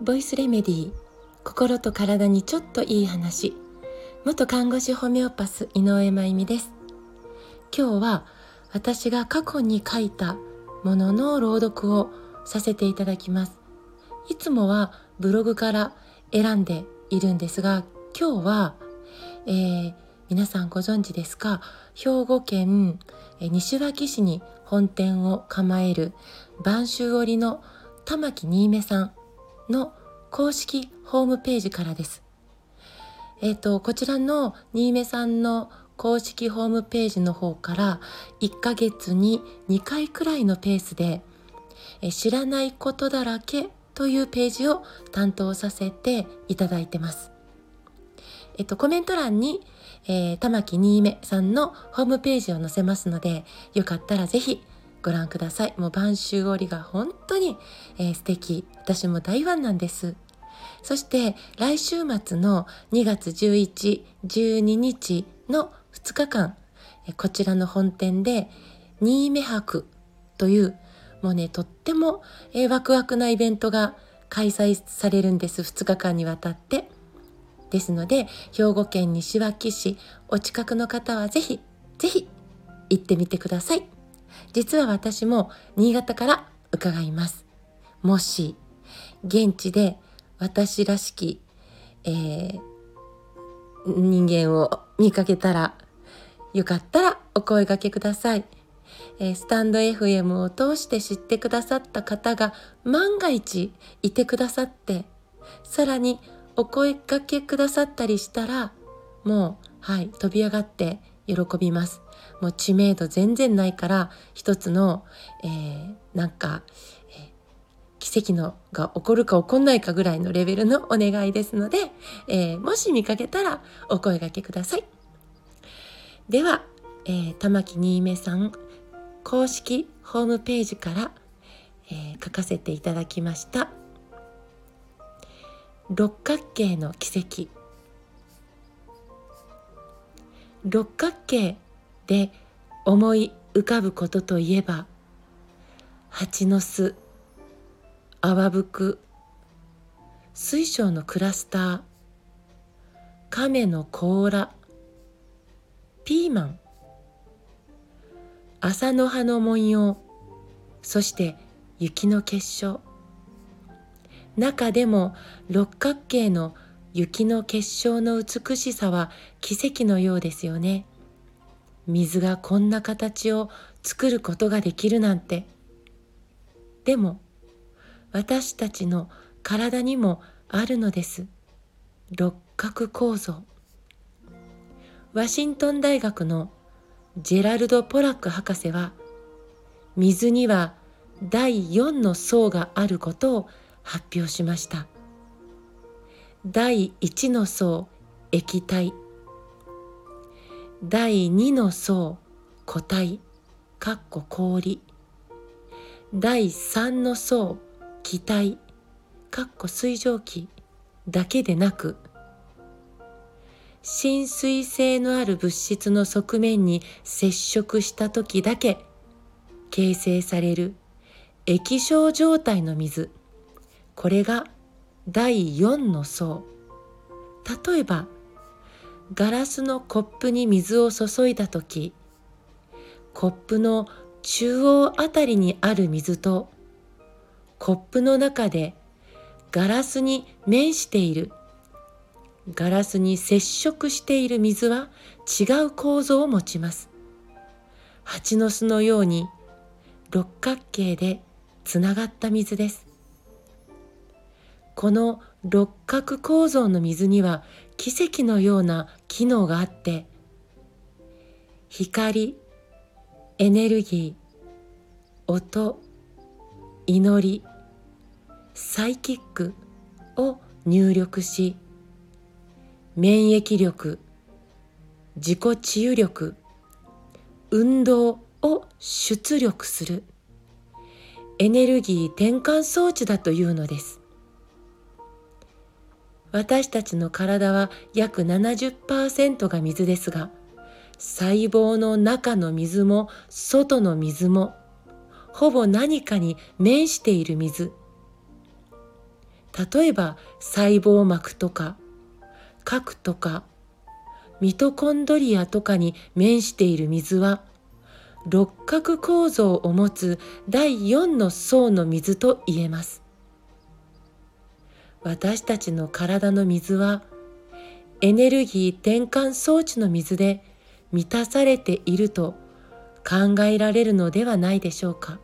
ボイスレメディー心と体にちょっといい話。元看護師ホメオパス井上真由美です。今日は私が過去に書いたものの朗読をさせていただきます。いつもはブログから選んでいるんですが今日は、えー、皆さんご存知ですか？兵庫県西脇市に本店を構える播州織の玉木新芽さんの公式ホームページからです。えっ、ー、と、こちらの新芽さんの公式ホームページの方から1ヶ月に2回くらいのペースで知らないことだらけというページを担当させていただいてます。えっと、コメント欄に、えー、玉木新芽さんのホームページを載せますので、よかったらぜひご覧ください。もう晩秋織が本当に、えー、素敵。私も大ファンなんです。そして来週末の2月11、12日の2日間、こちらの本店で新芽博というもうね、とっても、ワクワクなイベントが開催されるんです。2日間にわたって。ですので、兵庫県西脇市、お近くの方はぜひ、ぜひ行ってみてください。実は私も新潟から伺います。もし、現地で私らしき、えー、人間を見かけたら、よかったらお声掛けください。えー、スタンド FM を通して知ってくださった方が万が一いてくださって、さらにお声掛けくださったりしたら、もう、はい、飛び上がって喜びます。もう知名度全然ないから、一つの、えー、なんか、えー、奇跡のが起こるか起こんないかぐらいのレベルのお願いですので、えー、もし見かけたらお声掛けください。では、えー、玉木新芽さん公式ホームページから、えー、書かせていただきました六角形の奇跡。六角形で思い浮かぶことといえば蜂の巣泡吹水晶のクラスター亀の甲羅ピーマン朝の葉の文様そして雪の結晶。中でも六角形の雪の結晶の美しさは奇跡のようですよね。水がこんな形を作ることができるなんて。でも私たちの体にもあるのです。六角構造。ワシントン大学のジェラルド・ポラック博士は水には第4の層があることを発表しました。第1の層液体。第2の層固体。かっこ氷。第3の層気体。かっこ水蒸気。だけでなく浸水性のある物質の側面に接触した時だけ形成される液晶状態の水。これが第4の層例えばガラスのコップに水を注いだ時コップの中央あたりにある水とコップの中でガラスに面しているガラスに接触している水は違う構造を持ちます。蜂の巣のように六角形でつながった水です。この六角構造の水には奇跡のような機能があって光エネルギー音祈りサイキックを入力し免疫力自己治癒力運動を出力する。エネルギー転換装置だというのです。私たちの体は約70%が水ですが細胞の中の水も外の水もほぼ何かに面している水。例えば細胞膜とか核とかミトコンドリアとかに面している水は六角構造を持つ第4の層の水と言えます。私たちの体の水はエネルギー転換装置の水で満たされていると考えられるのではないでしょうか。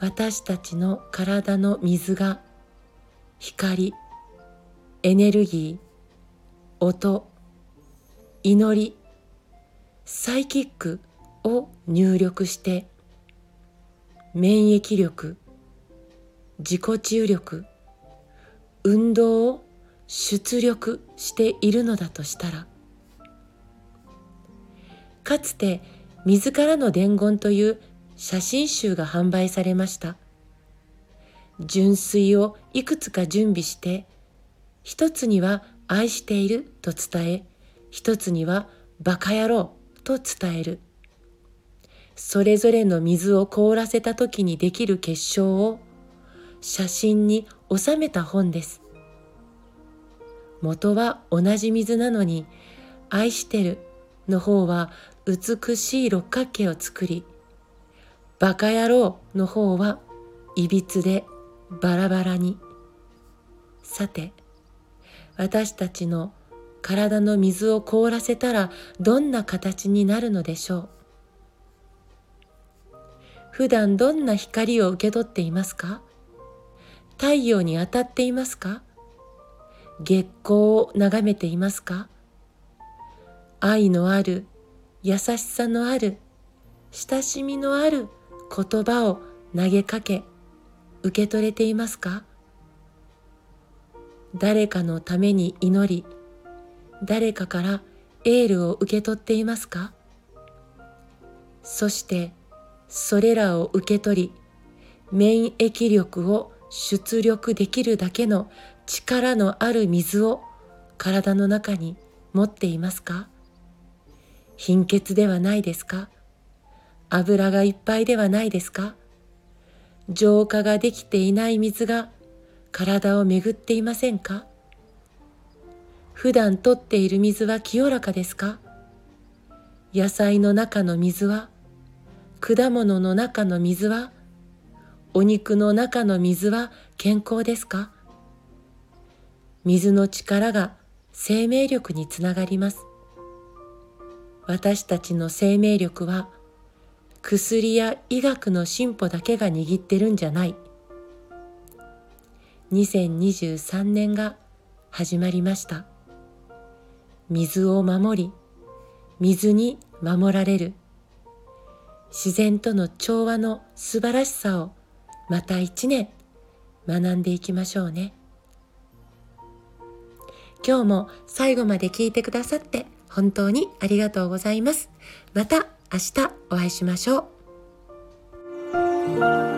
私たちの体の水が光エネルギー音祈りサイキックを入力して免疫力自己注力運動を出力しているのだとしたらかつて自らの伝言という写真集が販売されました。純粋をいくつか準備して一つには愛していると伝え一つにはバカ野郎と伝える。それぞれの水を凍らせた時にできる結晶を写真に収めた本です。元は同じ水なのに愛してるの方は美しい六角形を作りバカ野郎の方はいびつでバラバラに。さて私たちの体の水を凍らせたらどんな形になるのでしょう？普段どんな光を受け取っていますか？太陽に当たっていますか？月光を眺めていますか？愛のある優しさのある親しみのある言葉を投げかけ受け取れていますか？誰かのために祈り誰かからエールを受け取っていますか？そしてそれらを受け取り免疫力を出力できるだけの力のある水を体の中に持っていますか？貧血ではないですか？油がいっぱいではないですか？浄化ができていない水が体を巡っていませんか？普段とっている水は清らかですか？野菜の中の水は果物の中の水はお肉の中の水は健康ですか？水の力が生命力につながります。私たちの生命力は薬や医学の進歩だけが握ってるんじゃない。2023年が始まりました。水を守り水に守られる自然との調和の素晴らしさをまた一年。学んでいきましょうね。今日も最後まで聞いてくださって本当にありがとうございます。また明日お会いしましょう。